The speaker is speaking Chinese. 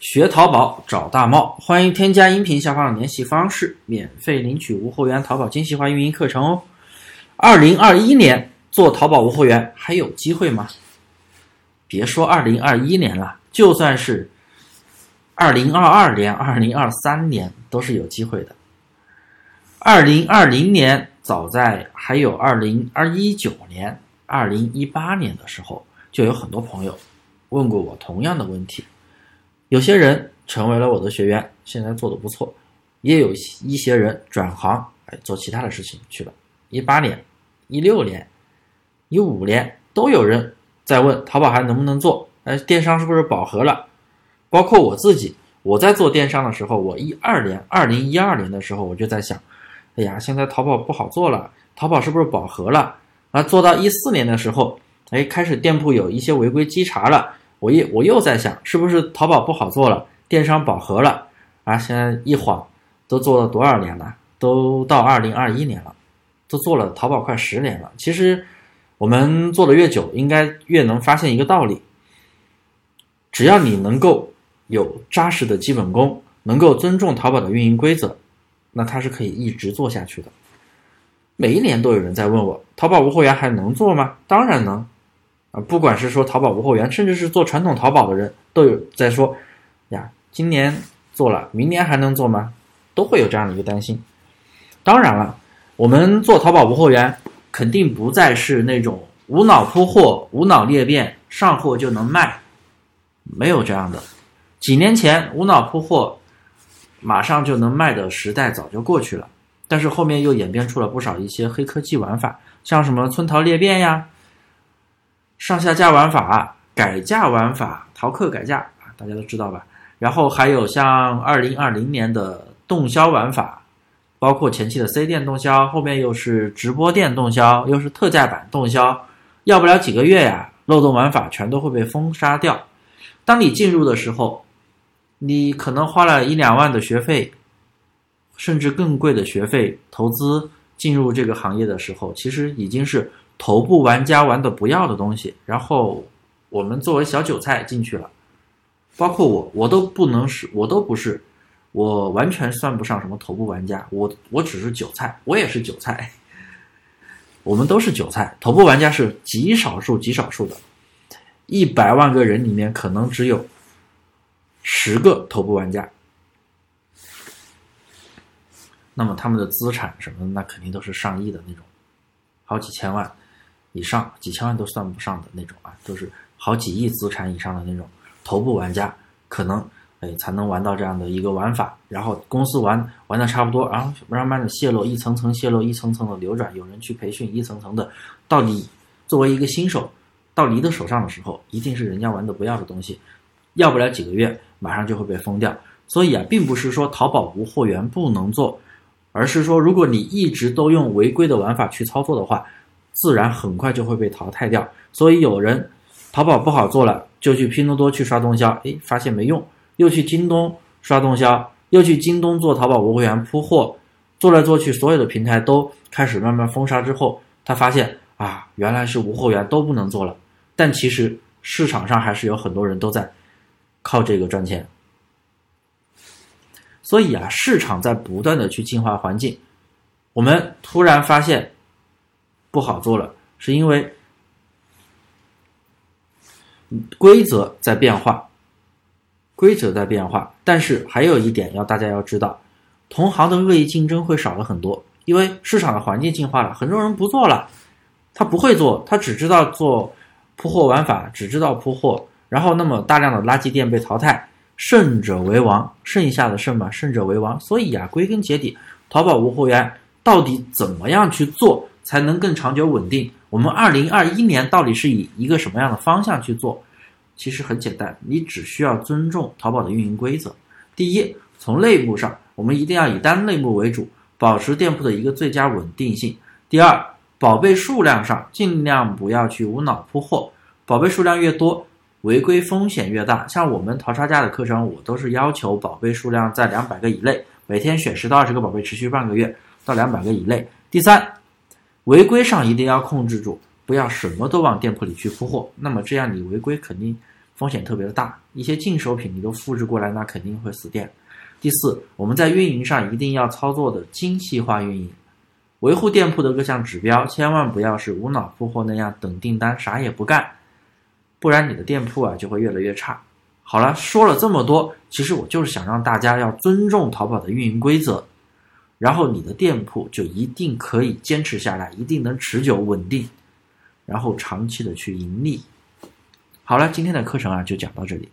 学淘宝找大茂，欢迎添加音频下方的联系方式，免费领取无货源淘宝精细化运营课程哦。二零二一年做淘宝无货源还有机会吗？别说二零二一年了，就算是二零二二年、二零二三年都是有机会的。二零二零年早在还有二零二一九年、二零一八年的时候，就有很多朋友问过我同样的问题。有些人成为了我的学员，现在做的不错；也有一些人转行，哎，做其他的事情去了。一八年、一六年、一五年都有人在问淘宝还能不能做？哎，电商是不是饱和了？包括我自己，我在做电商的时候，我一二年、二零一二年的时候，我就在想，哎呀，现在淘宝不好做了，淘宝是不是饱和了？啊，做到一四年的时候，哎，开始店铺有一些违规稽查了。我又我又在想，是不是淘宝不好做了，电商饱和了啊？现在一晃，都做了多少年了？都到二零二一年了，都做了淘宝快十年了。其实，我们做的越久，应该越能发现一个道理：只要你能够有扎实的基本功，能够尊重淘宝的运营规则，那它是可以一直做下去的。每一年都有人在问我，淘宝无货源还能做吗？当然能。啊，不管是说淘宝无货源，甚至是做传统淘宝的人，都有在说，呀，今年做了，明年还能做吗？都会有这样的一个担心。当然了，我们做淘宝无货源，肯定不再是那种无脑铺货、无脑裂变，上货就能卖，没有这样的。几年前无脑铺货，马上就能卖的时代早就过去了。但是后面又演变出了不少一些黑科技玩法，像什么村淘裂变呀。上下架玩法、改价玩法、淘客改价啊，大家都知道吧？然后还有像二零二零年的动销玩法，包括前期的 C 店动销，后面又是直播店动销，又是特价版动销，要不了几个月呀，漏洞玩法全都会被封杀掉。当你进入的时候，你可能花了一两万的学费，甚至更贵的学费投资进入这个行业的时候，其实已经是。头部玩家玩的不要的东西，然后我们作为小韭菜进去了，包括我，我都不能是，我都不是，我完全算不上什么头部玩家，我我只是韭菜，我也是韭菜，我们都是韭菜，头部玩家是极少数极少数的，一百万个人里面可能只有十个头部玩家，那么他们的资产什么的，那肯定都是上亿的那种，好几千万。以上几千万都算不上的那种啊，都是好几亿资产以上的那种头部玩家，可能哎才能玩到这样的一个玩法。然后公司玩玩的差不多，然后慢慢的泄露，一层层泄露，一层层的流转，有人去培训，一层层的，到你作为一个新手到你的手上的时候，一定是人家玩的不要的东西，要不了几个月，马上就会被封掉。所以啊，并不是说淘宝无货源不能做，而是说如果你一直都用违规的玩法去操作的话。自然很快就会被淘汰掉，所以有人淘宝不好做了，就去拼多多去刷动销，哎，发现没用，又去京东刷动销，又去京东做淘宝无货源铺货，做来做去，所有的平台都开始慢慢封杀之后，他发现啊，原来是无货源都不能做了，但其实市场上还是有很多人都在靠这个赚钱，所以啊，市场在不断的去进化环境，我们突然发现。不好做了，是因为规则在变化，规则在变化。但是还有一点要大家要知道，同行的恶意竞争会少了很多，因为市场的环境进化了，很多人不做了，他不会做，他只知道做铺货玩法，只知道铺货，然后那么大量的垃圾店被淘汰，胜者为王，剩下的胜嘛，胜者为王。所以呀，归根结底，淘宝无货源到底怎么样去做？才能更长久稳定。我们二零二一年到底是以一个什么样的方向去做？其实很简单，你只需要尊重淘宝的运营规则。第一，从类目上，我们一定要以单类目为主，保持店铺的一个最佳稳定性。第二，宝贝数量上尽量不要去无脑铺货，宝贝数量越多，违规风险越大。像我们淘差价的课程，我都是要求宝贝数量在两百个以内，每天选十到二十个宝贝，持续半个月到两百个以内。第三。违规上一定要控制住，不要什么都往店铺里去铺货，那么这样你违规肯定风险特别的大，一些进手品你都复制过来，那肯定会死店。第四，我们在运营上一定要操作的精细化运营，维护店铺的各项指标，千万不要是无脑铺货那样等订单啥也不干，不然你的店铺啊就会越来越差。好了，说了这么多，其实我就是想让大家要尊重淘宝的运营规则，然后你的店铺就一定可以坚持下来，一定能持久稳定，然后长期的去盈利。好了，今天的课程啊就讲到这里。